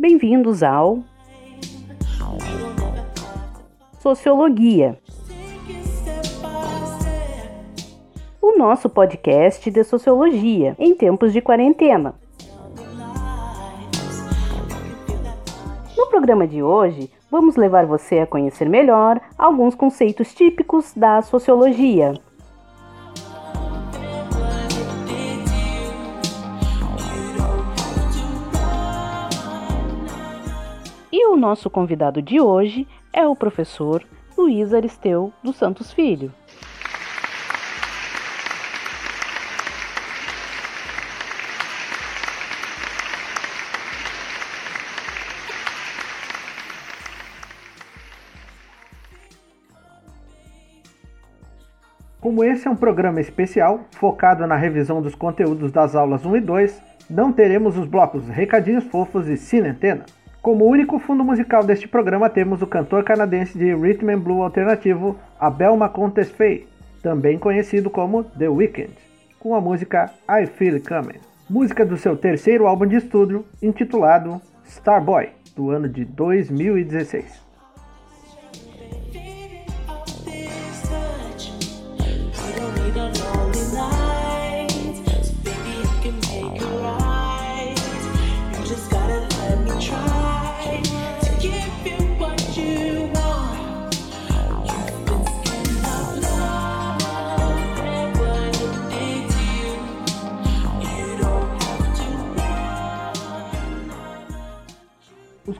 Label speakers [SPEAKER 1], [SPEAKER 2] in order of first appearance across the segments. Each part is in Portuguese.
[SPEAKER 1] Bem-vindos ao Sociologia, o nosso podcast de sociologia em tempos de quarentena. No programa de hoje, vamos levar você a conhecer melhor alguns conceitos típicos da sociologia. O nosso convidado de hoje é o professor Luiz Aristeu dos Santos Filho.
[SPEAKER 2] Como esse é um programa especial focado na revisão dos conteúdos das aulas 1 e 2, não teremos os blocos Recadinhos Fofos e Cine Antena. Como único fundo musical deste programa, temos o cantor canadense de rhythm and blues alternativo Abel Macontes Fay, também conhecido como The Weeknd, com a música I Feel It Coming, música do seu terceiro álbum de estúdio, intitulado Starboy, do ano de 2016.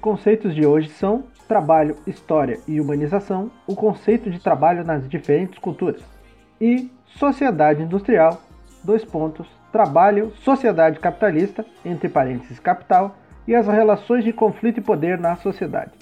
[SPEAKER 2] Conceitos de hoje são trabalho, história e humanização, o conceito de trabalho nas diferentes culturas, e sociedade industrial, dois pontos, trabalho, sociedade capitalista, entre parênteses capital, e as relações de conflito e poder na sociedade.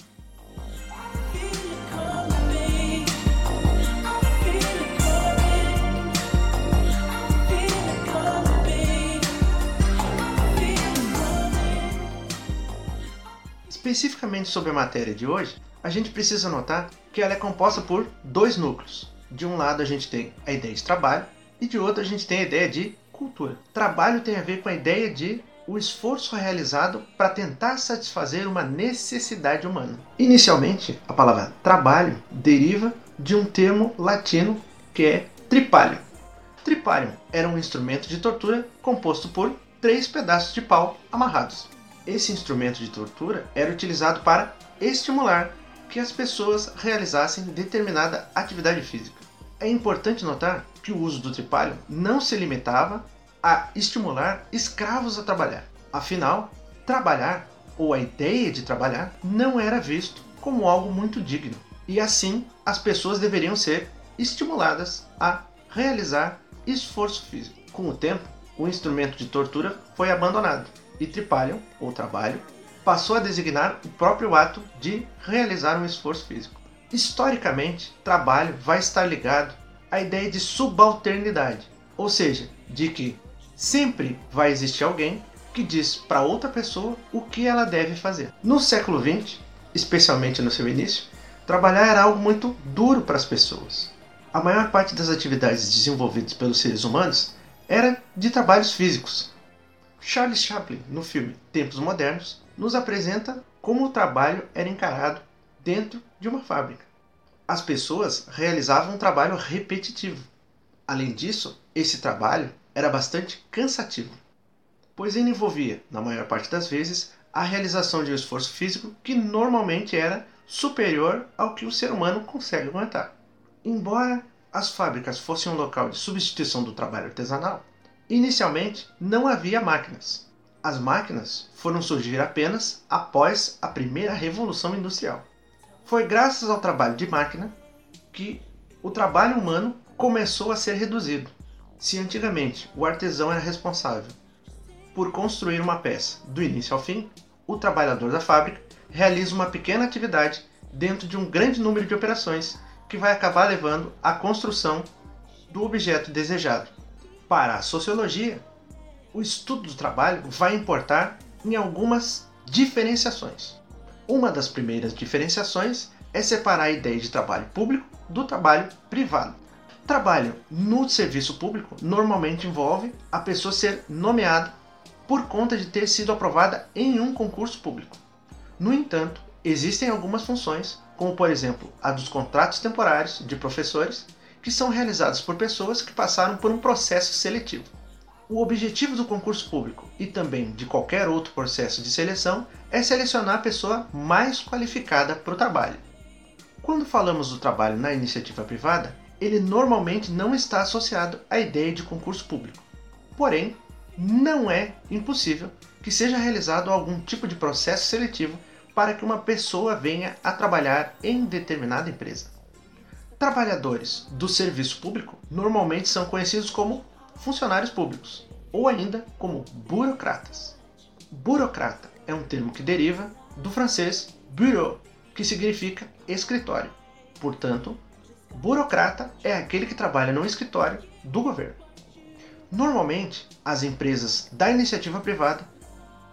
[SPEAKER 3] Especificamente sobre a matéria de hoje, a gente precisa notar que ela é composta por dois núcleos. De um lado a gente tem a ideia de trabalho e de outro a gente tem a ideia de cultura. Trabalho tem a ver com a ideia de o esforço realizado para tentar satisfazer uma necessidade humana. Inicialmente, a palavra trabalho deriva de um termo latino que é tripalium. Tripalium era um instrumento de tortura composto por três pedaços de pau amarrados. Esse instrumento de tortura era utilizado para estimular que as pessoas realizassem determinada atividade física. É importante notar que o uso do tripalho não se limitava a estimular escravos a trabalhar. Afinal, trabalhar, ou a ideia de trabalhar, não era visto como algo muito digno. E assim, as pessoas deveriam ser estimuladas a realizar esforço físico. Com o tempo, o instrumento de tortura foi abandonado e tripalium, ou trabalho, passou a designar o próprio ato de realizar um esforço físico. Historicamente, trabalho vai estar ligado à ideia de subalternidade, ou seja, de que sempre vai existir alguém que diz para outra pessoa o que ela deve fazer. No século XX, especialmente no seu início, trabalhar era algo muito duro para as pessoas. A maior parte das atividades desenvolvidas pelos seres humanos era de trabalhos físicos, Charles Chaplin, no filme Tempos Modernos, nos apresenta como o trabalho era encarado dentro de uma fábrica. As pessoas realizavam um trabalho repetitivo. Além disso, esse trabalho era bastante cansativo, pois ele envolvia, na maior parte das vezes, a realização de um esforço físico que normalmente era superior ao que o ser humano consegue aguentar. Embora as fábricas fossem um local de substituição do trabalho artesanal, Inicialmente, não havia máquinas. As máquinas foram surgir apenas após a primeira revolução industrial. Foi graças ao trabalho de máquina que o trabalho humano começou a ser reduzido. Se antigamente o artesão era responsável por construir uma peça do início ao fim, o trabalhador da fábrica realiza uma pequena atividade dentro de um grande número de operações que vai acabar levando à construção do objeto desejado. Para a sociologia, o estudo do trabalho vai importar em algumas diferenciações. Uma das primeiras diferenciações é separar a ideia de trabalho público do trabalho privado. Trabalho no serviço público normalmente envolve a pessoa ser nomeada por conta de ter sido aprovada em um concurso público. No entanto, existem algumas funções, como por exemplo a dos contratos temporários de professores, que são realizados por pessoas que passaram por um processo seletivo. O objetivo do concurso público e também de qualquer outro processo de seleção é selecionar a pessoa mais qualificada para o trabalho. Quando falamos do trabalho na iniciativa privada, ele normalmente não está associado à ideia de concurso público. Porém, não é impossível que seja realizado algum tipo de processo seletivo para que uma pessoa venha a trabalhar em determinada empresa. Trabalhadores do serviço público normalmente são conhecidos como funcionários públicos ou ainda como burocratas. Burocrata é um termo que deriva do francês bureau, que significa escritório. Portanto, burocrata é aquele que trabalha no escritório do governo. Normalmente, as empresas da iniciativa privada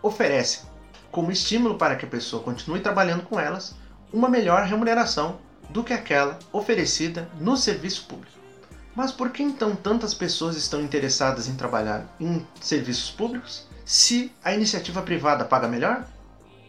[SPEAKER 3] oferecem, como estímulo para que a pessoa continue trabalhando com elas, uma melhor remuneração do que aquela oferecida no serviço público. Mas por que então tantas pessoas estão interessadas em trabalhar em serviços públicos se a iniciativa privada paga melhor?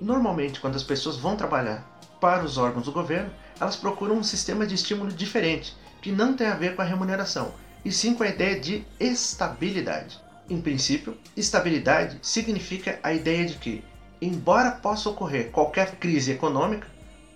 [SPEAKER 3] Normalmente, quando as pessoas vão trabalhar para os órgãos do governo, elas procuram um sistema de estímulo diferente, que não tem a ver com a remuneração, e sim com a ideia de estabilidade. Em princípio, estabilidade significa a ideia de que, embora possa ocorrer qualquer crise econômica,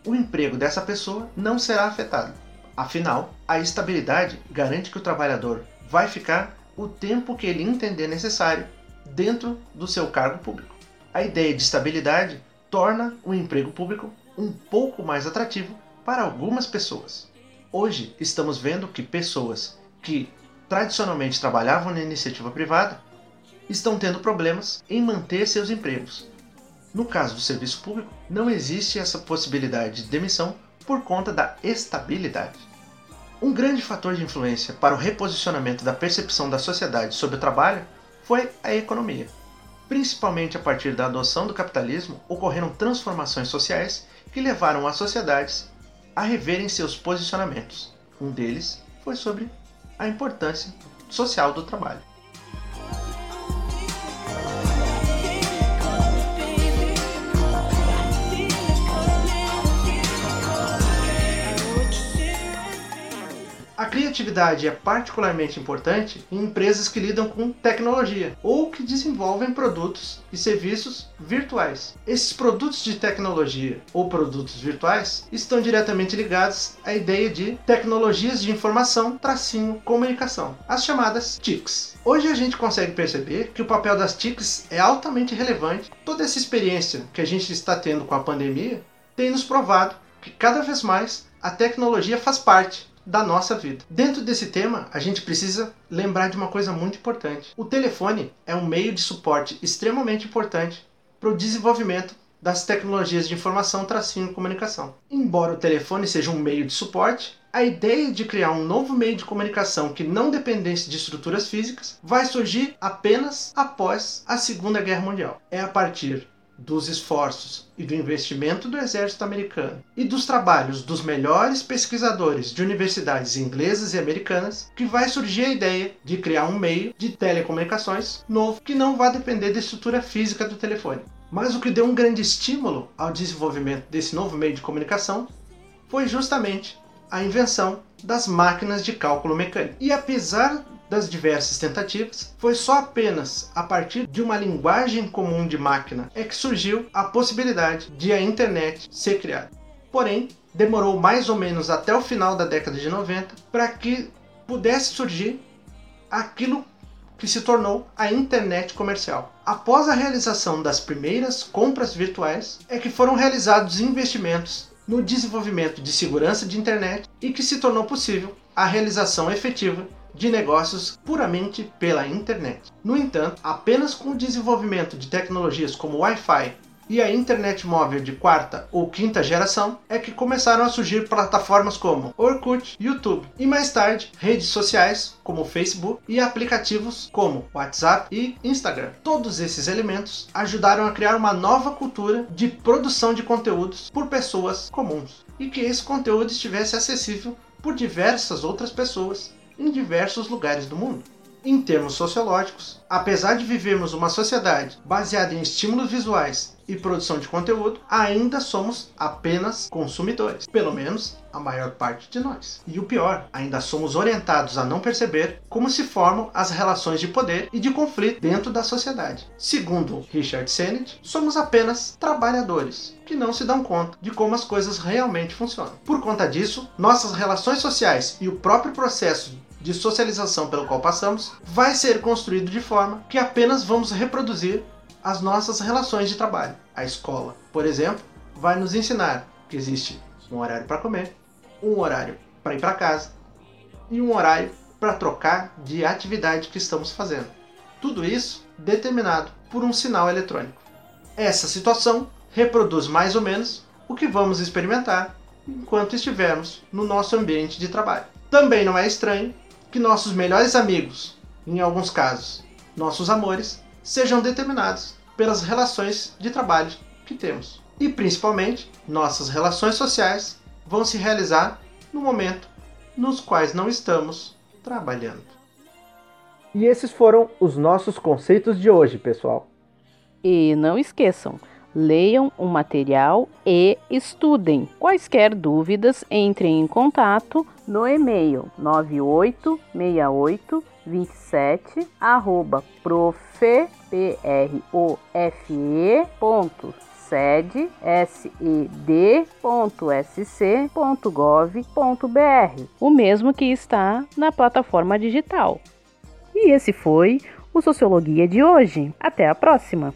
[SPEAKER 3] o emprego dessa pessoa não será afetado. Afinal, a estabilidade garante que o trabalhador vai ficar o tempo que ele entender necessário dentro do seu cargo público. A ideia de estabilidade torna o emprego público um pouco mais atrativo para algumas pessoas. Hoje estamos vendo que pessoas que tradicionalmente trabalhavam na iniciativa privada estão tendo problemas em manter seus empregos. No caso do serviço público, não existe essa possibilidade de demissão por conta da estabilidade. Um grande fator de influência para o reposicionamento da percepção da sociedade sobre o trabalho foi a economia. Principalmente a partir da adoção do capitalismo, ocorreram transformações sociais que levaram as sociedades a reverem seus posicionamentos. Um deles foi sobre a importância social do trabalho. Criatividade é particularmente importante em empresas que lidam com tecnologia ou que desenvolvem produtos e serviços virtuais. Esses produtos de tecnologia ou produtos virtuais estão diretamente ligados à ideia de tecnologias de informação tracinho comunicação, as chamadas TICs. Hoje a gente consegue perceber que o papel das TICs é altamente relevante. Toda essa experiência que a gente está tendo com a pandemia tem nos provado que cada vez mais a tecnologia faz parte da nossa vida. Dentro desse tema, a gente precisa lembrar de uma coisa muito importante. O telefone é um meio de suporte extremamente importante para o desenvolvimento das tecnologias de informação tracinho comunicação. Embora o telefone seja um meio de suporte, a ideia de criar um novo meio de comunicação que não dependesse de estruturas físicas vai surgir apenas após a Segunda Guerra Mundial. É a partir dos esforços e do investimento do exército americano e dos trabalhos dos melhores pesquisadores de universidades inglesas e americanas que vai surgir a ideia de criar um meio de telecomunicações novo que não vá depender da estrutura física do telefone. Mas o que deu um grande estímulo ao desenvolvimento desse novo meio de comunicação foi justamente a invenção das máquinas de cálculo mecânico. E apesar das diversas tentativas, foi só apenas a partir de uma linguagem comum de máquina é que surgiu a possibilidade de a internet ser criada. Porém, demorou mais ou menos até o final da década de 90 para que pudesse surgir aquilo que se tornou a internet comercial. Após a realização das primeiras compras virtuais, é que foram realizados investimentos no desenvolvimento de segurança de internet e que se tornou possível a realização efetiva de negócios puramente pela internet. No entanto, apenas com o desenvolvimento de tecnologias como Wi-Fi e a internet móvel de quarta ou quinta geração é que começaram a surgir plataformas como Orkut, YouTube e mais tarde redes sociais como Facebook e aplicativos como WhatsApp e Instagram. Todos esses elementos ajudaram a criar uma nova cultura de produção de conteúdos por pessoas comuns e que esse conteúdo estivesse acessível por diversas outras pessoas em diversos lugares do mundo. Em termos sociológicos, apesar de vivermos uma sociedade baseada em estímulos visuais e produção de conteúdo, ainda somos apenas consumidores, pelo menos a maior parte de nós. E o pior, ainda somos orientados a não perceber como se formam as relações de poder e de conflito dentro da sociedade. Segundo Richard Sennett, somos apenas trabalhadores que não se dão conta de como as coisas realmente funcionam. Por conta disso, nossas relações sociais e o próprio processo de socialização pelo qual passamos vai ser construído de forma que apenas vamos reproduzir as nossas relações de trabalho. A escola, por exemplo, vai nos ensinar que existe um horário para comer, um horário para ir para casa e um horário para trocar de atividade que estamos fazendo. Tudo isso determinado por um sinal eletrônico. Essa situação reproduz mais ou menos o que vamos experimentar enquanto estivermos no nosso ambiente de trabalho. Também não é estranho que nossos melhores amigos, em alguns casos, nossos amores, sejam determinados pelas relações de trabalho que temos. E principalmente, nossas relações sociais vão se realizar no momento nos quais não estamos trabalhando.
[SPEAKER 2] E esses foram os nossos conceitos de hoje, pessoal.
[SPEAKER 1] E não esqueçam, leiam o material e estudem. Quaisquer dúvidas, entrem em contato no e-mail 9868 27 arroba profe, ponto sede sed.sc.gov.br, o mesmo que está na plataforma digital. E esse foi o Sociologia de hoje. Até a próxima!